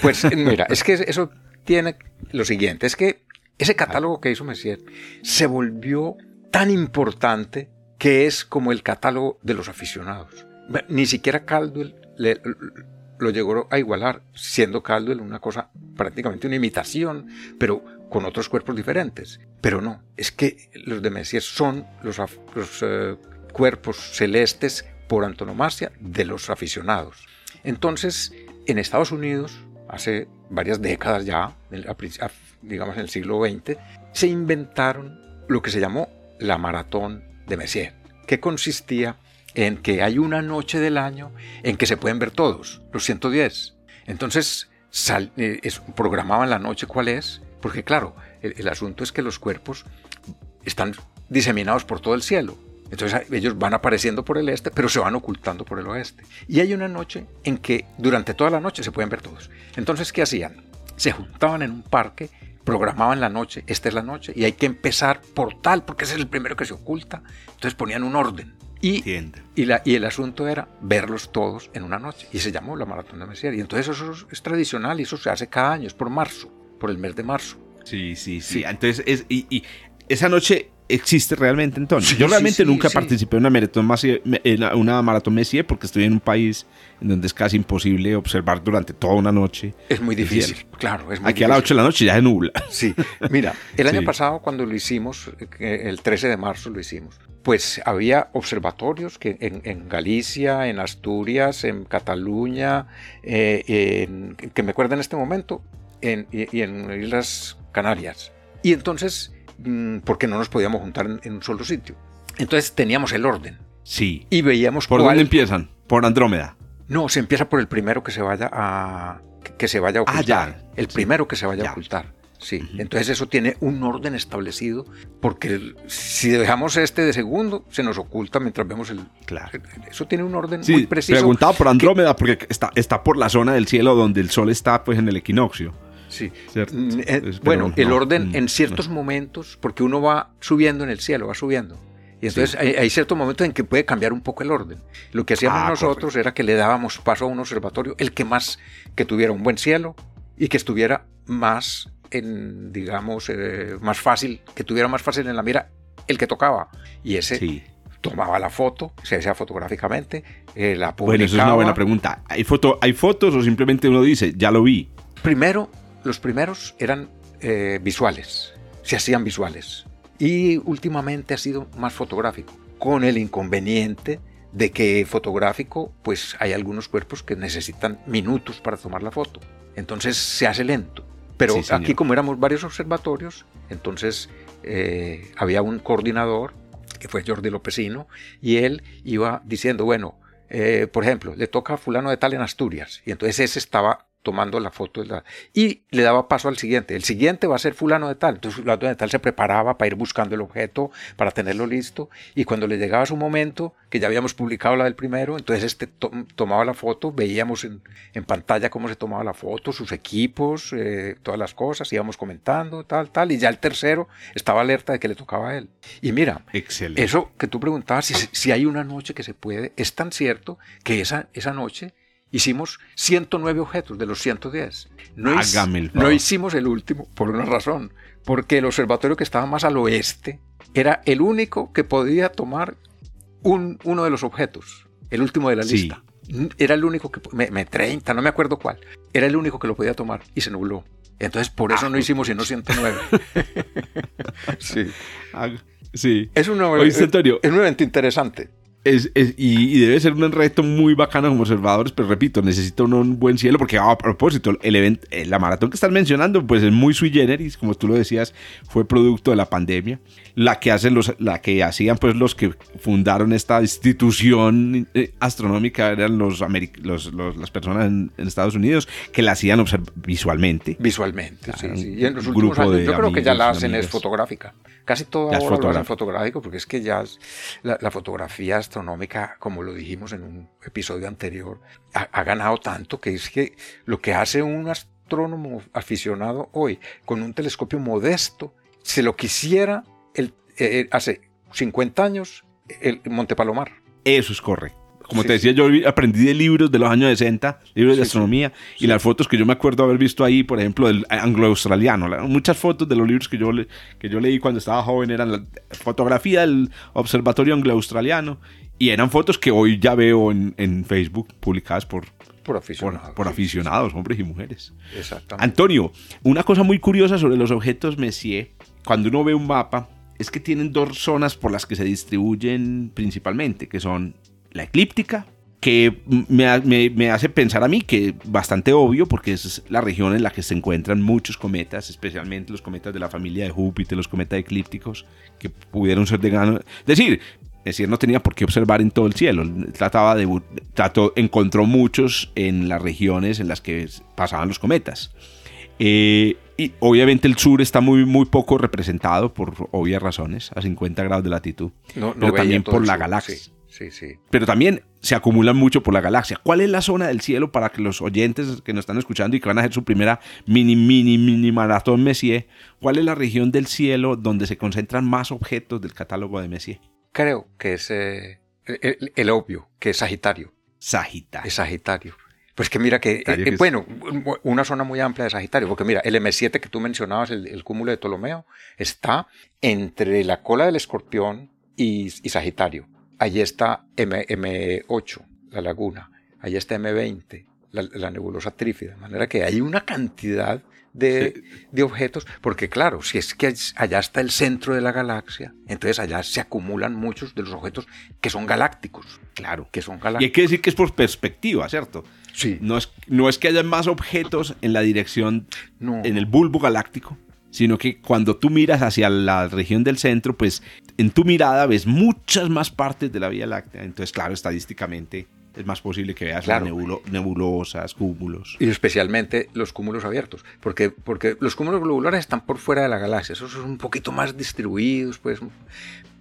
pues mira, es que eso tiene lo siguiente, es que ese catálogo que hizo Messier se volvió tan importante que es como el catálogo de los aficionados. Ni siquiera Caldwell le, lo llegó a igualar, siendo Caldwell una cosa prácticamente una imitación, pero con otros cuerpos diferentes. Pero no, es que los de Messier son los, eh, cuerpos celestes por antonomasia de los aficionados. Entonces, en Estados Unidos, hace varias décadas ya, digamos en el siglo XX, se inventaron lo que se llamó la maratón de Messier, que consistía en que hay una noche del año en que se pueden ver todos, los 110. Entonces, eh, programaban la noche cuál es, porque claro, el, asunto es que los cuerpos están diseminados por todo el cielo. Entonces ellos van apareciendo por el este, pero se van ocultando por el oeste. Y hay una noche en que durante toda la noche se pueden ver todos. Entonces, ¿qué hacían? Se juntaban en un parque programaban la noche, esta es la noche, y hay que empezar por tal, porque ese es el primero que se oculta. Entonces ponían un orden. Y, y, la, y, el asunto era verlos todos en una noche. Y se llamó la Maratón de Messier. Y entonces eso es tradicional y eso se hace cada año, es por marzo, por el mes de marzo. Sí, sí, sí. Entonces, es, y, y, esa noche existe realmente entonces. Yo realmente nunca participé en una maratón, en una maratón Messier porque estoy en un país en donde es casi imposible observar durante toda una noche. Es muy difícil, claro. Es muy Aquí a las 8 de la noche ya se nubla. Sí, mira, el año pasado cuando lo hicimos, el 13 de marzo lo hicimos, pues había observatorios que en, Galicia, en Asturias, en Cataluña, eh, que me acuerdo en este momento, en, y, en Islas Canarias. Y entonces, porque no nos podíamos juntar en, un solo sitio. Entonces teníamos el orden. Sí. Y veíamos ¿Por dónde empiezan? Por Andrómeda. No, se empieza por el primero que se vaya a que se vaya a ah, ocultar. El primero que se vaya a ocultar. Sí, entonces eso tiene un orden establecido, porque si dejamos este de segundo, se nos oculta mientras vemos el... Claro. Eso tiene un orden muy preciso. Preguntaba por Andrómeda, porque está, está por la zona del cielo donde el sol está pues en el equinoccio. Sí. Mm, eh, bueno, el orden mm, en ciertos momentos, porque uno va subiendo en el cielo, va subiendo. Y entonces hay, ciertos momentos en que puede cambiar un poco el orden. Lo que hacíamos ah, nosotros era que le dábamos paso a un observatorio, el que más, que tuviera un buen cielo y que estuviera más en, digamos, eh, más fácil, que tuviera más fácil en la mira el que tocaba. Y ese tomaba la foto, se hacía fotográficamente, eh, la publicaba. Bueno, eso es una buena pregunta. ¿Hay, foto, ¿Hay fotos o simplemente uno dice, ya lo vi? Primero, los primeros eran eh, visuales, se hacían visuales. Y últimamente ha sido más fotográfico, con el inconveniente de que fotográfico, pues hay algunos cuerpos que necesitan minutos para tomar la foto. Entonces se hace lento. Pero aquí como éramos varios observatorios, entonces eh, había un coordinador, que fue Jordi Lopesino, y él iba diciendo, bueno, eh, por ejemplo, le toca a fulano de tal en Asturias, y entonces ese estaba tomando la foto y le daba paso al siguiente. El siguiente va a ser fulano de tal. Entonces fulano de tal se preparaba para ir buscando el objeto, para tenerlo listo y cuando le llegaba su momento, que ya habíamos publicado la del primero, entonces este tomaba la foto, veíamos en, pantalla cómo se tomaba la foto, sus equipos, eh, todas las cosas, íbamos comentando, tal, tal, y ya el tercero estaba alerta de que le tocaba a él. Y mira, eso que tú preguntabas, si, si hay una noche que se puede, es tan cierto que esa, esa noche Hicimos 109 objetos de los 110. No, no hicimos el último por una razón, porque el observatorio que estaba más al oeste era el único que podía tomar un, uno de los objetos, el último de la lista. Era el único que, me, 30, no me acuerdo cuál, era el único que lo podía tomar y se nubló. Entonces por eso no hicimos sino 109. sí. sí. Es un, es un evento interesante. Es, y, debe ser un reto muy bacano como observadores, pero repito, necesita uno un buen cielo, porque a propósito, el evento, eh, la maratón que estás mencionando, pues es muy sui generis, como tú lo decías, fue producto de la pandemia. La que, hacen los, la que hacían pues los que fundaron esta institución eh, astronómica eran los, los, las personas en, Estados Unidos que la hacían visualmente. Visualmente, sí, sí. Y en los últimos años, yo creo que ya la hacen es fotográfica. Casi todo ahora lo hacen fotográfico, porque es que ya la, la fotografía astronómica, como lo dijimos en un episodio anterior, ha, ganado tanto que es que lo que hace un astrónomo aficionado hoy con un telescopio modesto, se lo quisiera el, eh, hace 50 años el Monte Palomar. Eso es correcto. Como te decía, yo aprendí de libros de los años 60, libros de astronomía, y las fotos que yo me acuerdo haber visto ahí, por ejemplo, del anglo-australiano. Muchas fotos de los libros que yo, que yo leí cuando estaba joven eran la fotografía del observatorio anglo-australiano, y eran fotos que hoy ya veo en, Facebook publicadas por, por aficionados. Por, aficionados, hombres y mujeres. Exactamente. Antonio, una cosa muy curiosa sobre los objetos Messier, cuando uno ve un mapa, es que tienen dos zonas por las que se distribuyen principalmente, que son la eclíptica, que me, hace pensar a mí que bastante obvio, porque es la región en la que se encuentran muchos cometas, especialmente los cometas de la familia de Júpiter, los cometas eclípticos, que pudieron ser de gran... Es decir, decir, no tenía por qué observar en todo el cielo. Trataba de, trató, encontró muchos en las regiones en las que pasaban los cometas. Eh, y obviamente el sur está muy, muy poco representado por obvias razones, a 50 grados de latitud. pero también por la galaxia. sí, sí. Pero también se acumulan mucho por la galaxia. ¿Cuál es la zona del cielo para que los oyentes que nos están escuchando y que van a hacer su primera mini, mini, mini maratón Messier, cuál es la región del cielo donde se concentran más objetos del catálogo de Messier? Creo que es eh, el, el obvio, que es Sagitario. Sagitario. Es Sagitario. Pues que mira que, eh, eh, bueno, una zona muy amplia de Sagitario, porque mira, el M7 que tú mencionabas, el, cúmulo de Ptolomeo, está entre la cola del escorpión y, Sagitario. Allí está M, 8 la laguna. Allí está M20, la, nebulosa trífida. De manera que hay una cantidad de, de, objetos, porque claro, si es que allá está el centro de la galaxia, entonces allá se acumulan muchos de los objetos que son galácticos. Claro. Que son galácticos. Y hay que decir que es por perspectiva, ¿cierto? Sí. No es, no es que haya más objetos en la dirección, en el bulbo galáctico, sino que cuando tú miras hacia la región del centro, pues en tu mirada ves muchas más partes de la Vía Láctea. Entonces, claro, estadísticamente es más posible que veas nebulosas, cúmulos. Y especialmente los cúmulos abiertos, porque, porque los cúmulos globulares están por fuera de la galaxia, esos son un poquito más distribuidos, pues,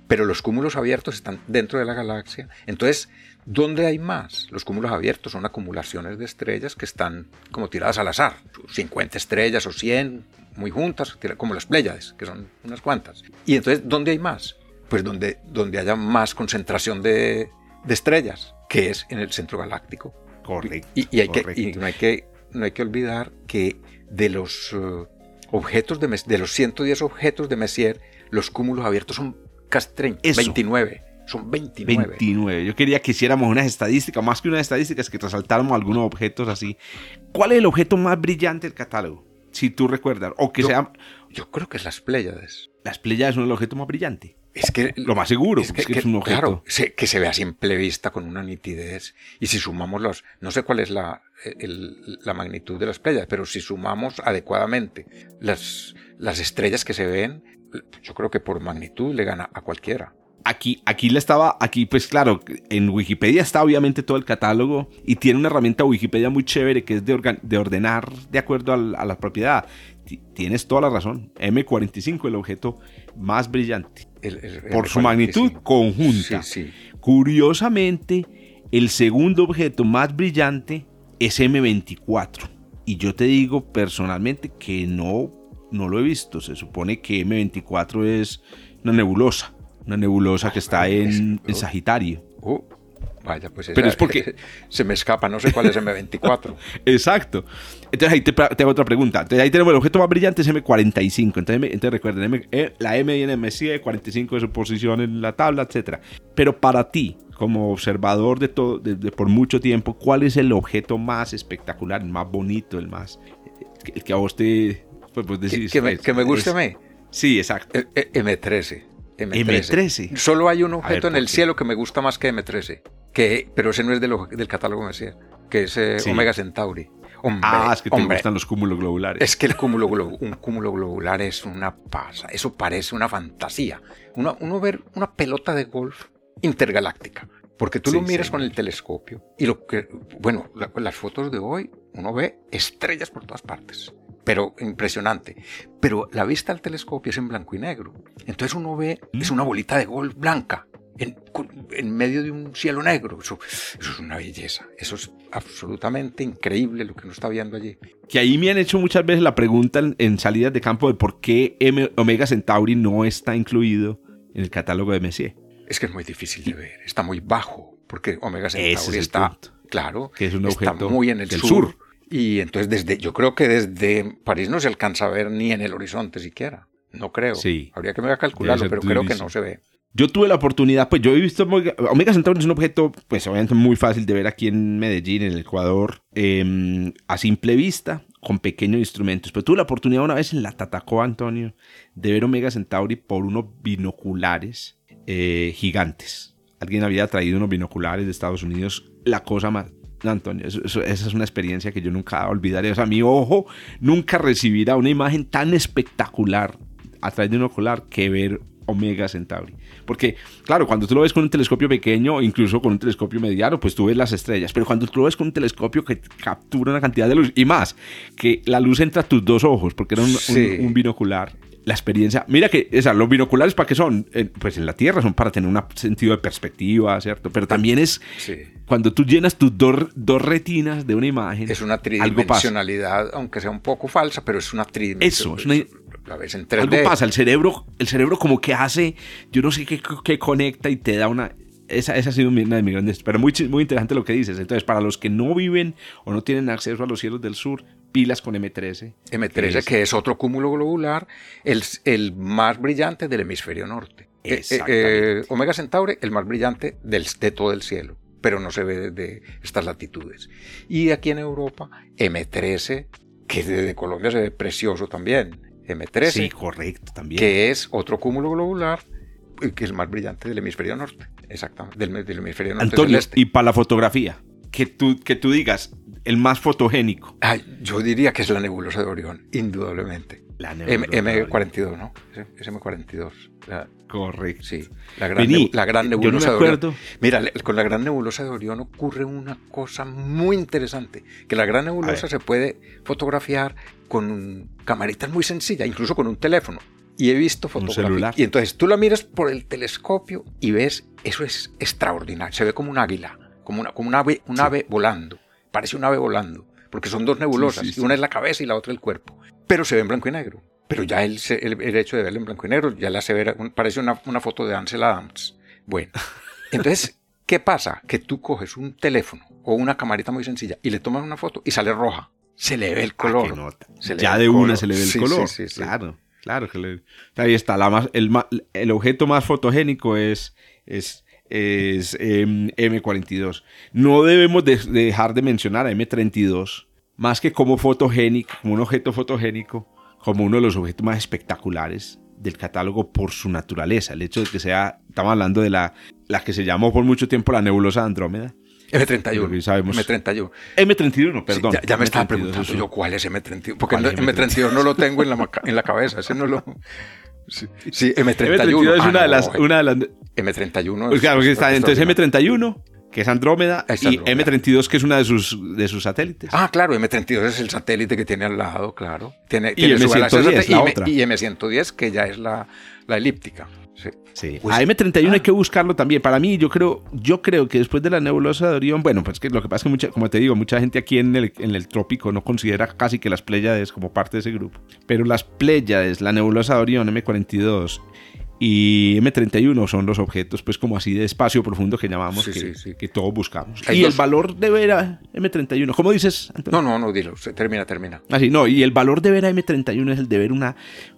pero los cúmulos abiertos están dentro de la galaxia. Entonces, ¿Dónde hay más? Los cúmulos abiertos son acumulaciones de estrellas que están como tiradas al azar. 50 estrellas o 100 muy juntas, como las Pléyades, que son unas cuantas. Y entonces, ¿dónde hay más? Pues donde, donde haya más concentración de, estrellas, que es en el centro galáctico. Correcto. Y, hay Que, no, hay que, no hay que olvidar que de los uh, objetos de, de los 110 objetos de Messier, los cúmulos abiertos son casi 30, 29. Son 29. 29. Yo quería que hiciéramos unas estadísticas, más que unas estadísticas, que resaltáramos algunos objetos así. ¿Cuál es el objeto más brillante del catálogo? Si tú recuerdas. O que yo, sea. Yo creo que es las Pléyades. Las Pléyades son el objeto más brillante. Es que. Lo más seguro, es que, es, un objeto. Claro, que se ve a simple vista con una nitidez. Y si sumamos los. No sé cuál es la, la magnitud de las Pléyades, pero si sumamos adecuadamente las, las estrellas que se ven, yo creo que por magnitud le gana a cualquiera aquí, aquí le estaba, aquí pues claro, en Wikipedia está obviamente todo el catálogo y tiene una herramienta Wikipedia muy chévere que es de, de ordenar de acuerdo a la propiedad. tienes toda la razón. M45, el objeto más brillante. por su magnitud conjunta. Curiosamente, el segundo objeto más brillante es M24. Y yo te digo personalmente que no, no lo he visto. Se supone que M24 es una nebulosa una nebulosa que está en, Sagitario. Uh, vaya, pues Pero es porque se me escapa, no sé cuál es M24. Exacto. Entonces ahí te, hago otra pregunta. Entonces ahí tenemos el objeto más brillante es M45. Entonces, recuerden, eh, la M viene en M7, 45 de su posición en la tabla, etc. Pero para ti, como observador de todo, de, por mucho tiempo, ¿cuál es el objeto más espectacular, el más bonito, el más... El que a vos te... Pues, pues decís, que, me, que me guste a mí. Sí, exacto. M13. M13. Solo hay un objeto en el cielo que me gusta más que M13, que, pero ese no es del catálogo Messier, que es eh, Omega Centauri. ah, es que te gustan los cúmulos globulares. Es que el cúmulo un cúmulo globular es una pasa, eso parece una fantasía. Uno, uno ver una pelota de golf intergaláctica, porque tú lo miras con el telescopio y lo que, bueno, las fotos de hoy, uno ve estrellas por todas partes pero impresionante. Pero la vista al telescopio es en blanco y negro. Entonces uno ve, es una bolita de gol blanca en, en medio de un cielo negro. Eso, eso, es una belleza. Eso es absolutamente increíble lo que uno está viendo allí. Que ahí me han hecho muchas veces la pregunta en, salidas de campo de por qué M Omega Centauri no está incluido en el catálogo de Messier. Es que es muy difícil de ver, está muy bajo, porque Omega Centauri está, claro, que es un objeto está muy en el sur y entonces desde, yo creo que desde París no se alcanza a ver ni en el horizonte siquiera. No creo. Sí. Habría que me a calcularlo, pero creo que no se ve. Yo tuve la oportunidad, pues yo he visto Omega Centauri es un objeto, pues obviamente muy fácil de ver aquí en Medellín, en el Ecuador, em, a simple vista, con pequeños instrumentos. Pero tuve la oportunidad una vez en la Tatacoa, Antonio, de ver Omega Centauri por unos binoculares eh, gigantes. Alguien había traído unos binoculares de Estados Unidos, la cosa más Antonio, esa es una experiencia que yo nunca olvidaré. O sea, mi ojo nunca recibirá una imagen tan espectacular a través de un ocular que ver Omega Centauri. Porque, claro, cuando tú lo ves con un telescopio pequeño, incluso con un telescopio mediano, pues tú ves las estrellas. Pero cuando tú lo ves con un telescopio que captura una cantidad de luz y más, que la luz entra a tus dos ojos, porque era un, un binocular la experiencia. Mira que esa, los binoculares, ¿para qué son? Eh, pues en la Tierra son para tener un sentido de perspectiva, ¿cierto? Pero también es cuando tú llenas tus dos, dos retinas de una imagen. Es una tridimensionalidad, aunque sea un poco falsa, pero es una tridimensionalidad. Eso, es una, la ves en 3D. Algo pasa, el cerebro, el cerebro como que hace, yo no sé qué, qué conecta y te da una, esa, esa, ha sido una de mis grandes. Pero muy, muy interesante lo que dices. Entonces, para los que no viven o no tienen acceso a los cielos del sur, pilas con M13. M13, que es, otro cúmulo globular, el, el, más brillante del hemisferio norte. Eh, eh, eh, Omega Centauri, el más brillante del, de todo el cielo, pero no se ve de estas latitudes. Y aquí en Europa, M13, que desde Colombia se ve precioso también. M13. Sí, correcto, también. Que es otro cúmulo globular, que es el más brillante del hemisferio norte. Exactamente, del, hemisferio norte. Antonio, y para la fotografía, que tú, que tú digas, el más fotogénico. yo diría que es la nebulosa de Orión, indudablemente. La M, 42 ¿no? SM42. Correcto. Sí, la gran, la gran nebulosa de Orión. Mira, con la gran nebulosa de Orión ocurre una cosa muy interesante, que la gran nebulosa se puede fotografiar con camaritas muy sencillas, incluso con un teléfono y he visto fotografías. Y entonces tú la miras por el telescopio y ves, eso es extraordinario. Se ve como un águila, como, una, como un, ave, un ave volando. Parece un ave volando, porque son dos nebulosas, y una es la cabeza y la otra el cuerpo. Pero se ve en blanco y negro. Pero ya el, el, hecho de verlo en blanco y negro ya la se ve, parece una, una foto de Ansel Adams. Bueno, entonces, ¿qué pasa? Que tú coges un teléfono o una camarita muy sencilla y le tomas una foto y sale roja. Se le ve el ah, color. ya de una se le ve el color. Sí, sí, claro. Claro que ahí está. La más, el, el, objeto más fotogénico es, es, es em, M42. No debemos dejar de mencionar a M32 más que como fotogénico, como un objeto fotogénico, como uno de los objetos más espectaculares del catálogo por su naturaleza. El hecho de que sea, estamos hablando de la, la que se llamó por mucho tiempo la nebulosa de Andrómeda M31. Sabemos. M31. M31, perdón. ya, me estaba preguntando yo cuál es M31. Porque M31? M32 no lo tengo en la, en la cabeza. Ese no lo. Sí, M31. M32 es una, de las, una de las. M31 pues claro, está, entonces M31 que es Andrómeda, y M32, que es una de sus, de sus satélites. Ah, claro, M32 es el satélite que tiene al lado, claro. Tiene, y M110, la otra. y M110, que ya es la, la elíptica. Sí. Pues, a M31 hay ah. que buscarlo también. Para mí, yo creo, yo creo que después de la nebulosa de Orión, bueno, pues que lo que pasa es que, mucha, como te digo, mucha gente aquí en el, en el trópico no considera casi que las Pléyades como parte de ese grupo. Pero las Pléyades, la nebulosa de Orión, M42 y M31 son los objetos, pues como así de espacio profundo que llamamos, que, que, todos buscamos. y el valor de ver a M31, ¿cómo dices? No, no, no, dilo, termina, termina. Así, no, y el valor de ver a M31 es el de ver una,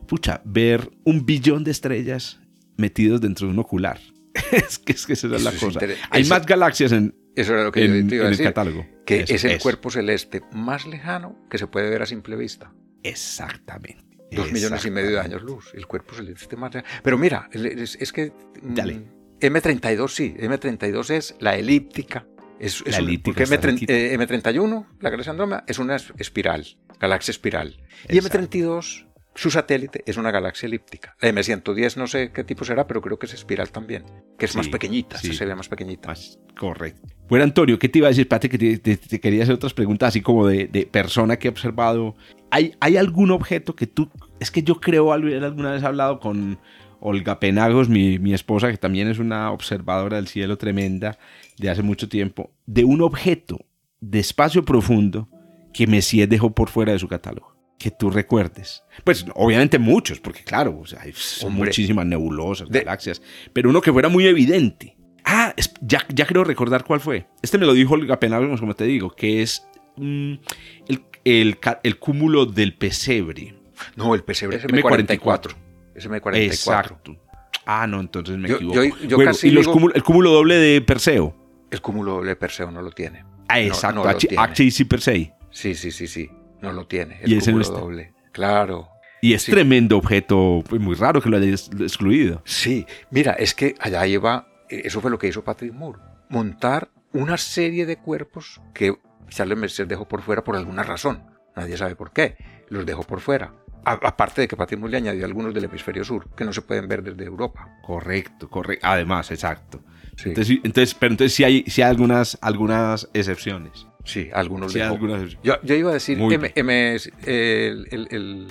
pucha, ver un billón de estrellas metidos dentro de un ocular. es, que, es que esa es la cosa. Hay más galaxias en, eso era lo que en, yo iba a decir, el catálogo. Que es el cuerpo celeste más lejano que se puede ver a simple vista. Exactamente. Dos millones y medio de años luz. El cuerpo celeste más lejano. Pero mira, es, que. Mm, Dale. M32 sí, M32 es la elíptica. Es, la elíptica porque M, 31 eh, la galaxia Andrómeda, es una espiral, galaxia espiral. Y M32 su satélite es una galaxia elíptica. La M110 no sé qué tipo será, pero creo que es espiral también, que es más pequeñita, se ve más pequeñita. correcto. Bueno, Antonio, ¿qué te iba a decir? Espérate que te, quería hacer otras preguntas, así como de, persona que he observado. ¿Hay, ¿Hay algún objeto que tú... Es que yo creo, alguna vez he hablado con Olga Penagos, mi, mi esposa, que también es una observadora del cielo tremenda de hace mucho tiempo, de un objeto de espacio profundo que Messier dejó por fuera de su catálogo que tú recuerdes. Pues obviamente muchos, porque claro, hay muchísimas nebulosas, galaxias, pero uno que fuera muy evidente. Ah, ya, ya creo recordar cuál fue. Este me lo dijo Olga Penagos, como te digo, que es mm, el, el, cúmulo del pesebre. No, el pesebre es M44. Es M44. Exacto. Ah, no, entonces me equivoco. ¿Y los el cúmulo doble de Perseo? El cúmulo doble de Perseo no lo tiene. Ah, exacto. HIC Persei. Sí, sí, sí, sí. No lo tiene. y ese doble. Claro. Y es tremendo objeto, pues muy raro que lo haya excluido. Sí, mira, es que allá lleva, eso fue lo que hizo Patrick Moore, montar una serie de cuerpos que Charles Mercer dejó por fuera por alguna razón. Nadie sabe por qué. Los dejó por fuera. aparte de que Patrick Moore le añadió algunos del hemisferio sur que no se pueden ver desde Europa. Correcto, correcto. Además, exacto. Entonces, entonces, pero entonces sí hay, sí hay algunas, algunas excepciones. Sí, algunos yo, yo, iba a decir M, M el, el,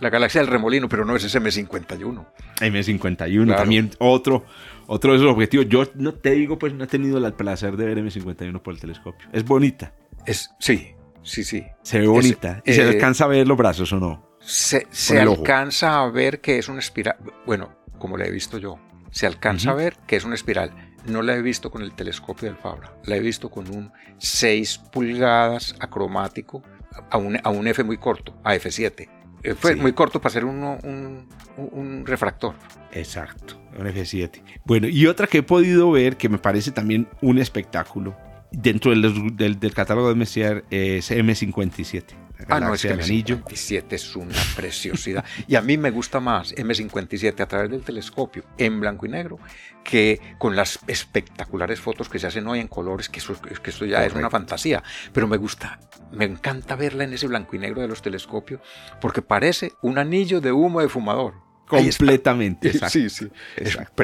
la galaxia del remolino, pero no es ese M51. M51, también otro, otro de esos objetivos. Yo no te digo, pues no he tenido el placer de ver M51 por el telescopio. Es bonita. Es, sí, sí, sí. Se ve bonita. ¿Y se eh, alcanza a ver los brazos o no? Se, se alcanza a ver que es una espiral. Bueno, como la he visto yo, se alcanza a ver que es una espiral. No la he visto con el telescopio del Fabra, la he visto con un 6 pulgadas acromático a un, a un F muy corto, a F7. Eh, fue muy corto para ser un, un, refractor. Exacto, un F7. Bueno, y otra que he podido ver que me parece también un espectáculo dentro del, del, del catálogo de Messier es M57. Ah, no, es que M57 es una preciosidad. y a mí me gusta más M57 a través del telescopio en blanco y negro que con las espectaculares fotos que se hacen hoy en colores, que eso, que esto ya es una fantasía. Pero me gusta, me encanta verla en ese blanco y negro de los telescopios porque parece un anillo de humo de fumador. Completamente, Sí, sí.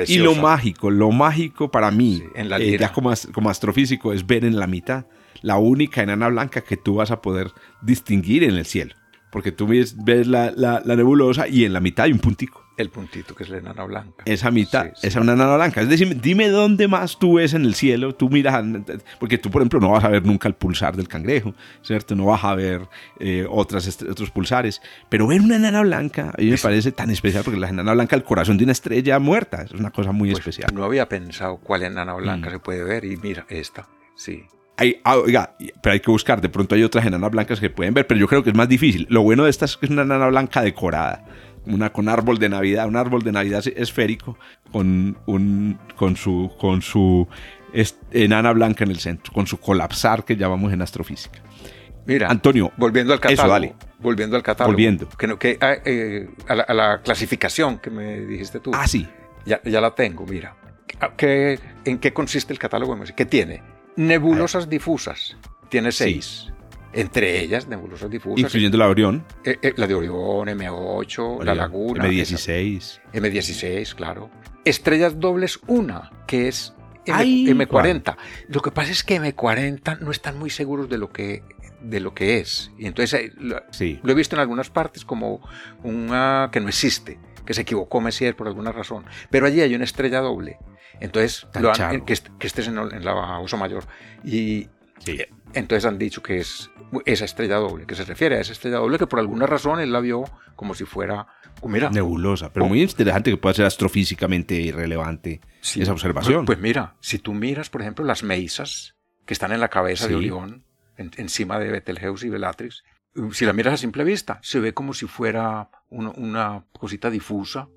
y lo mágico, lo mágico para mí, en la eh, ya como, como astrofísico, es ver en la mitad la única enana blanca que tú vas a poder distinguir en el cielo. Porque tú ves, la, nebulosa y en la mitad hay un puntico. El puntito que es la enana blanca. Esa mitad, esa es una enana blanca. Es decir, dime dónde más tú ves en el cielo, tú miras, porque tú por ejemplo no vas a ver nunca el pulsar del cangrejo, ¿cierto? No vas a ver eh, otras, otros pulsares, pero ver una enana blanca a mí me parece tan especial porque la enana blanca, el corazón de una estrella muerta, es una cosa muy pues especial. No había pensado cuál enana blanca mm. se puede ver y mira, esta, sí. Hay, ah, oiga, pero hay que buscar. De pronto hay otras enanas blancas que pueden ver, pero yo creo que es más difícil. Lo bueno de esta es que es una enana blanca decorada. Una con árbol de Navidad, un árbol de Navidad esférico con, un, con su, con su enana blanca en el centro, con su colapsar que llamamos en astrofísica. Mira, Antonio, volviendo al catálogo. dale. Volviendo al catálogo. Volviendo. Que, que, ah, eh, a, la, clasificación que me dijiste tú. Ah, sí. Ya, ya la tengo, mira. ¿Qué, ¿En qué consiste el catálogo? ¿Qué tiene? Nebulosas difusas. Tiene seis. Entre ellas, nebulosas difusas. Incluyendo la Orión. Eh, eh, la de Orión, M8, la Laguna. M16. M16, claro. Estrellas dobles, una, que es M, 40 Lo que pasa es que M40 no están muy seguros de lo que, de lo que es. Y entonces eh, lo, lo he visto en algunas partes como una que no existe, que se equivocó Messier por alguna razón. Pero allí hay una estrella doble entonces, que, que, estés en, la Oso Mayor. Y entonces han dicho que es esa estrella doble, que se refiere a esa estrella doble que por alguna razón él la vio como si fuera oh, mira, nebulosa, pero oh. muy interesante que pueda ser astrofísicamente irrelevante esa observación. Pues, mira, si tú miras, por ejemplo, las meisas que están en la cabeza de Orión, encima de Betelgeuse y Bellatrix, si la miras a simple vista, se ve como si fuera una cosita difusa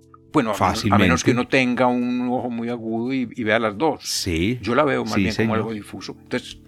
bueno, a menos que uno tenga un ojo muy agudo y, vea las dos. Sí. Yo la veo más bien como algo difuso. Entonces,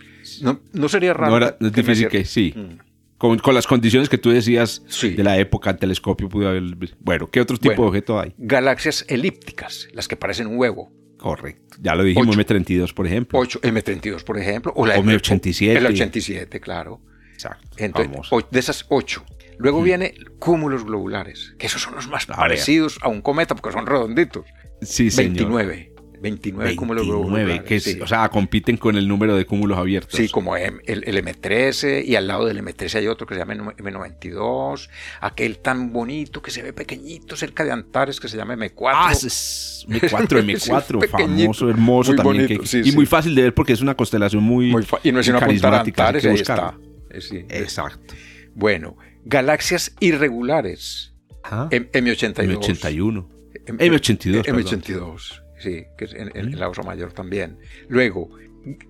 no, sería raro. No, es difícil que sí. Mm. Con, las condiciones que tú decías de la época, el telescopio pudo haber. Bueno, ¿qué otro tipo de objeto hay? Galaxias elípticas, las que parecen un huevo. Correcto. Ya lo dijimos, M32, por ejemplo. 8, M32, por ejemplo. O la M87. El 87, claro. Exacto. Entonces, de esas ocho, Luego viene cúmulos globulares, que esos son los más parecidos a un cometa porque son redonditos. Sí, 29. 29, cúmulos globulares. Que O sea, compiten con el número de cúmulos abiertos. Sí, como el, M13 y al lado del M13 hay otro que se llama M92. Aquel tan bonito que se ve pequeñito cerca de Antares que se llama M4. Ah, es M4, M4, famoso, hermoso también. y muy fácil de ver porque es una constelación muy, muy Y no es una. Antares, ahí está. Exacto. Bueno, galaxias irregulares. M82. M81. M82. M82, sí, que es en, la Osa Mayor también. Luego,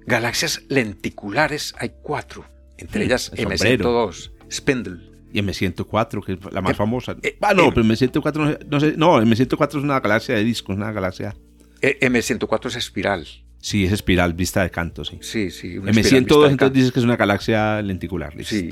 galaxias lenticulares hay cuatro, entre mm, ellas M102, Spindle. Y M104, que es la más famosa. Eh, ah, no, pero M104 no, sé, no, M104 es una galaxia de discos, una galaxia. Eh, M104 es espiral. Sí, es espiral, vista de canto, sí. Sí, sí. M102 entonces dices que es una galaxia lenticular. Listo. Sí.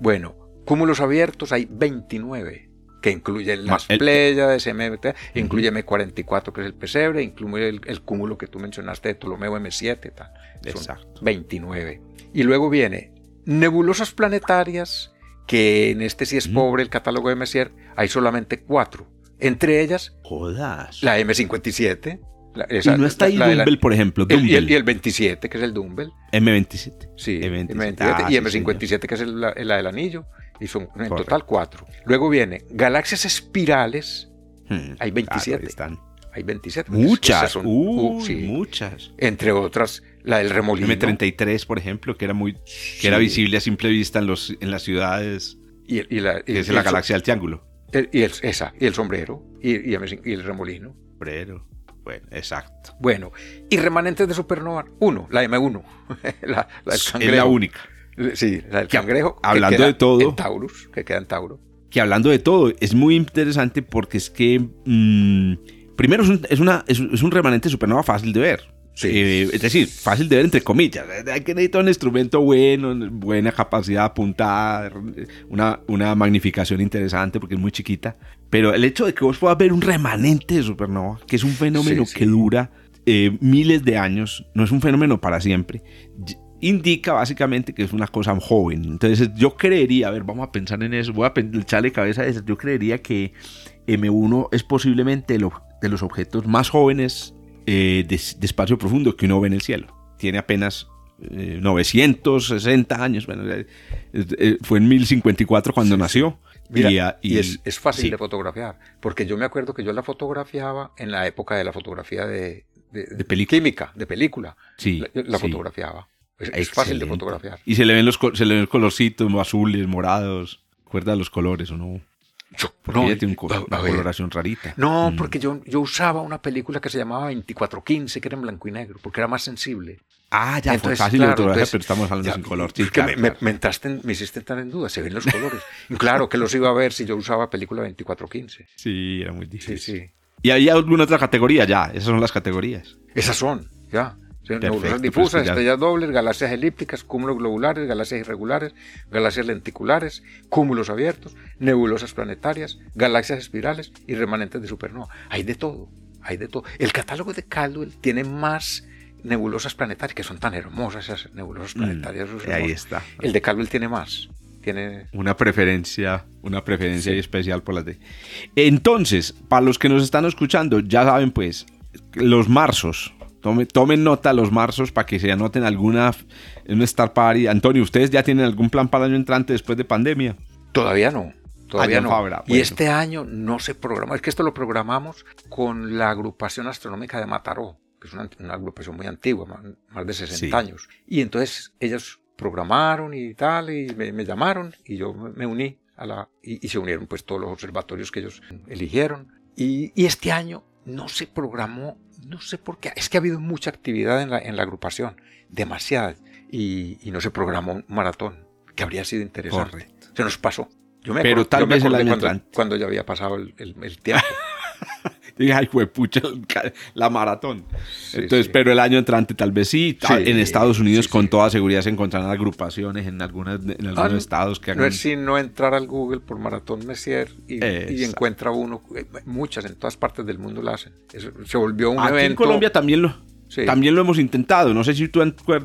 Bueno, Cúmulos abiertos hay 29, que incluyen las Pléyades, MT, incluye M44, que es el pesebre, incluye el, cúmulo que tú mencionaste de Ptolomeo M7, tal. Exacto. 29. Y luego viene nebulosas planetarias, que en este sí es pobre el catálogo de Messier, hay solamente cuatro. Entre ellas, Jodas. la M57, y no está ahí Dumble, por ejemplo. y, el, 27, que es el Dumble. M27. Sí, M27. y M57, que es la, del anillo Y son en total cuatro. Luego viene galaxias espirales. Hmm, Hay 27. claro, ahí están. Hay 27. Muchas, son- uh, sí. muchas. Entre otras, la del remolino. M33, por ejemplo, que era muy que era visible a simple vista en los en las ciudades, Y, y la, y- es y la el- galaxia del triángulo. el- y el- esa, y el sombrero, y, y el- remolino. Pero, bueno, exacto. Bueno, y remanentes de supernova, uno, la M1, la, la del Es la única. Sí, del Que, cangrejo. que hablando queda de todo- En Taurus, que queda en Tauro. que hablando de todo, es muy interesante porque es que, mm, primero, es un, es una, es, es un remanente supernova fácil de ver. Sí. Eh, es decir, fácil de ver entre comillas. Eh, Hay que necesitar un instrumento bueno, buena capacidad de apuntar, una, una magnificación interesante porque es muy chiquita. Pero el hecho de que vos puedas ver un remanente de supernova, que es un fenómeno Sí, sí. que dura eh, miles de años, no es un fenómeno para siempre, indica básicamente que es una cosa joven. Entonces yo creería, a ver, vamos a pensar en eso, voy a echarle cabeza a eso, yo creería que M1 es posiblemente el ob- de los objetos más jóvenes eh, de, de espacio profundo que uno ve en el cielo. Tiene apenas eh, 960 años, bueno, eh, fue en 1054 cuando nació. Mira, y, y, ah, y- es, es fácil sí. de fotografiar, porque yo me acuerdo que yo la fotografiaba en la época de la fotografía de, de- De película. química, de película. Sí, la, la sí. fotografiaba. Es, es fácil de fotografiar. Y se le ven los, se le ven los colorcitos azules, morados. ¿Recuerda los colores o no? Yo- Porque no, ella tiene un co- una coloración rarita. No, Mm. porque yo, yo usaba una película que se llamaba 2415, que era en blanco y negro, porque era más sensible. Ah, ya, Entonces, fue fácil de claro, fotografiar, entonces, pero estamos hablando ya, sin color. Sí, claro, me, me- claro. me entraste en- me hiciste estar en duda, se ven los colores. Claro que los iba a ver si yo usaba película 2415. Sí, era muy Sí, difícil. sí. ¿Y hay alguna otra categoría? Ya, esas son las categorías. Esas son, ya. Nebulosas pues difusas, estrellas dobles, galaxias elípticas, cúmulos globulares, galaxias irregulares, galaxias lenticulares, cúmulos abiertos, nebulosas planetarias, galaxias espirales y remanentes de supernova. Hay de todo, hay de todo. El catálogo de Caldwell tiene más nebulosas planetarias, que son tan hermosas esas nebulosas planetarias. eso es Mm, ahí está. El de Caldwell tiene más. Tiene Una preferencia, una preferencia Sí. especial por las de. Entonces, para los que nos están escuchando, ya saben, pues, los marzos. Tome- tomen nota los marzos para que se anoten alguna en un Star Party. Antonio, ¿ustedes ya tienen algún plan para el año entrante después de pandemia? Todavía no. Todavía Año no. Fabra, Y bueno. este año no se programó. Es que esto lo programamos con la agrupación astronómica de Mataró, que es una, una agrupación muy antigua, más, más de 60 Sí. años. Y entonces ellos programaron y tal, y me, me llamaron, y yo me, me uní a la. Y, y se unieron pues todos los observatorios que ellos eligieron. Y, y este año no se programó, no sé por qué. Es que ha habido mucha actividad en la, en la agrupación, demasiada. Y, y no se programó un maratón, que habría sido interesante. Correcto. Se nos pasó. Yo me Pero acor- tal yo me vez el año cuando ya había pasado el, el- el tiempo. Dije, ay, pucha, la maratón. Sí, Entonces, sí. pero el año entrante tal vez sí. Sí, en Estados Unidos con toda seguridad se encontrarán agrupaciones en, algunas, en algunos no, estados que No hagan... es sino entrar al Google por Maratón Messier y, encuentra uno, eh, muchas en todas partes del mundo la hacen. Eso se volvió un Aquí evento. en Colombia también lo, Sí. también lo hemos intentado. No sé si tú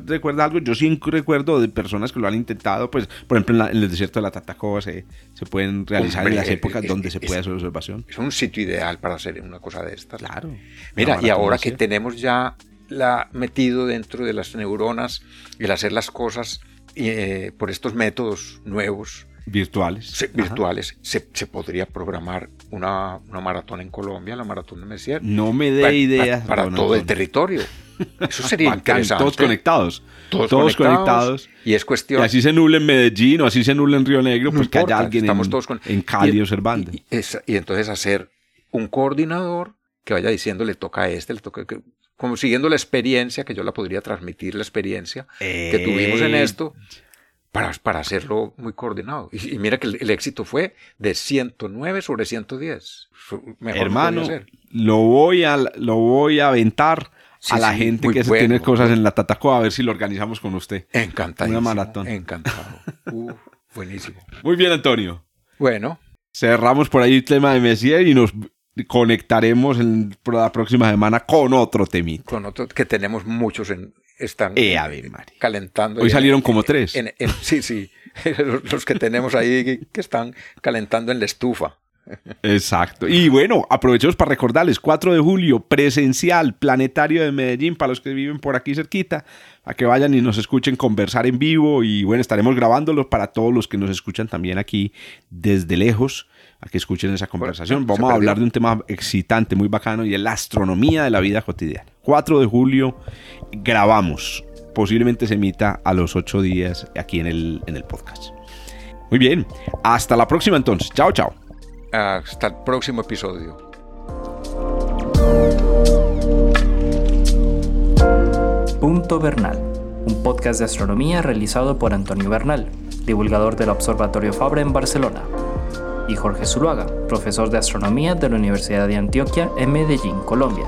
recuerdas algo. Yo sí recuerdo de personas que lo han intentado. Pues, por ejemplo, en, la- en el desierto de la Tatacoa se, se pueden realizar Hombre, en las épocas es- donde se puede hacer observación. Es un sitio ideal para hacer una cosa de estas. Claro. Mira, y ahora que tenemos ya la, metido dentro de las neuronas el hacer las cosas eh, por estos métodos nuevos, Virtuales. se- virtuales, se, se podría programar una, una maratón en Colombia, la maratón de Messier. No me dé ideas. pa- Para, todo el territorio. Eso sería interesante. Todos conectados. Todos, Todos conectados. conectados. Y es Y cuestión. así se nubla en Medellín o así se nubla en Río Negro, no pues que haya importa, alguien estamos en, todos con- en Cali y- observando. Y, esa- y entonces hacer un coordinador que vaya diciendo le toca a este, le toca que- como siguiendo la experiencia, que yo la podría transmitir la experiencia que tuvimos en esto para, para hacerlo muy coordinado. Y, y mira que el, el éxito fue de 109 sobre 110. Fue- mejor no Hermano, lo voy a lo voy a aventar Sí, a la sí, gente que se bueno, tiene cosas en la Tatacoa a ver si lo organizamos con usted. Encantado. una maratón. Encantado. Buenísimo. Muy bien, Antonio. Bueno, Cerramos por ahí el tema de Messier y nos conectaremos en la próxima semana con otro temita. con otro que tenemos muchos en están Eh, calentando. Hoy en- salieron como tres. en- en- sí, sí, los, los que tenemos ahí que, que están calentando en la estufa. Exacto. Y bueno, aprovechemos para recordarles, 4 de julio, presencial, Planetario de Medellín, para los que viven por aquí cerquita, a que vayan y nos escuchen conversar en vivo y bueno, estaremos grabándolo para todos los que nos escuchan también aquí desde lejos, a que escuchen esa conversación. Vamos a hablar de un tema excitante, muy bacano, y es la astronomía de la vida cotidiana. 4 de julio, grabamos. Posiblemente se emita a los 8 días aquí en el, en el podcast. Muy bien, hasta la próxima entonces. Chao, chao. Hasta el próximo episodio. Punto Bernal, un podcast de astronomía realizado por Antonio Bernal, divulgador del Observatorio Fabre en Barcelona, y Jorge Zuluaga, profesor de astronomía de la Universidad de Antioquia en Medellín, Colombia.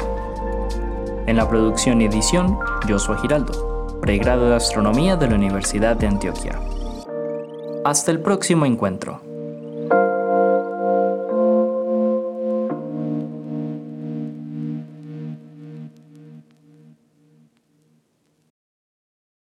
En la producción y edición, Joshua Giraldo, pregrado de astronomía de la Universidad de Antioquia. Hasta el próximo encuentro.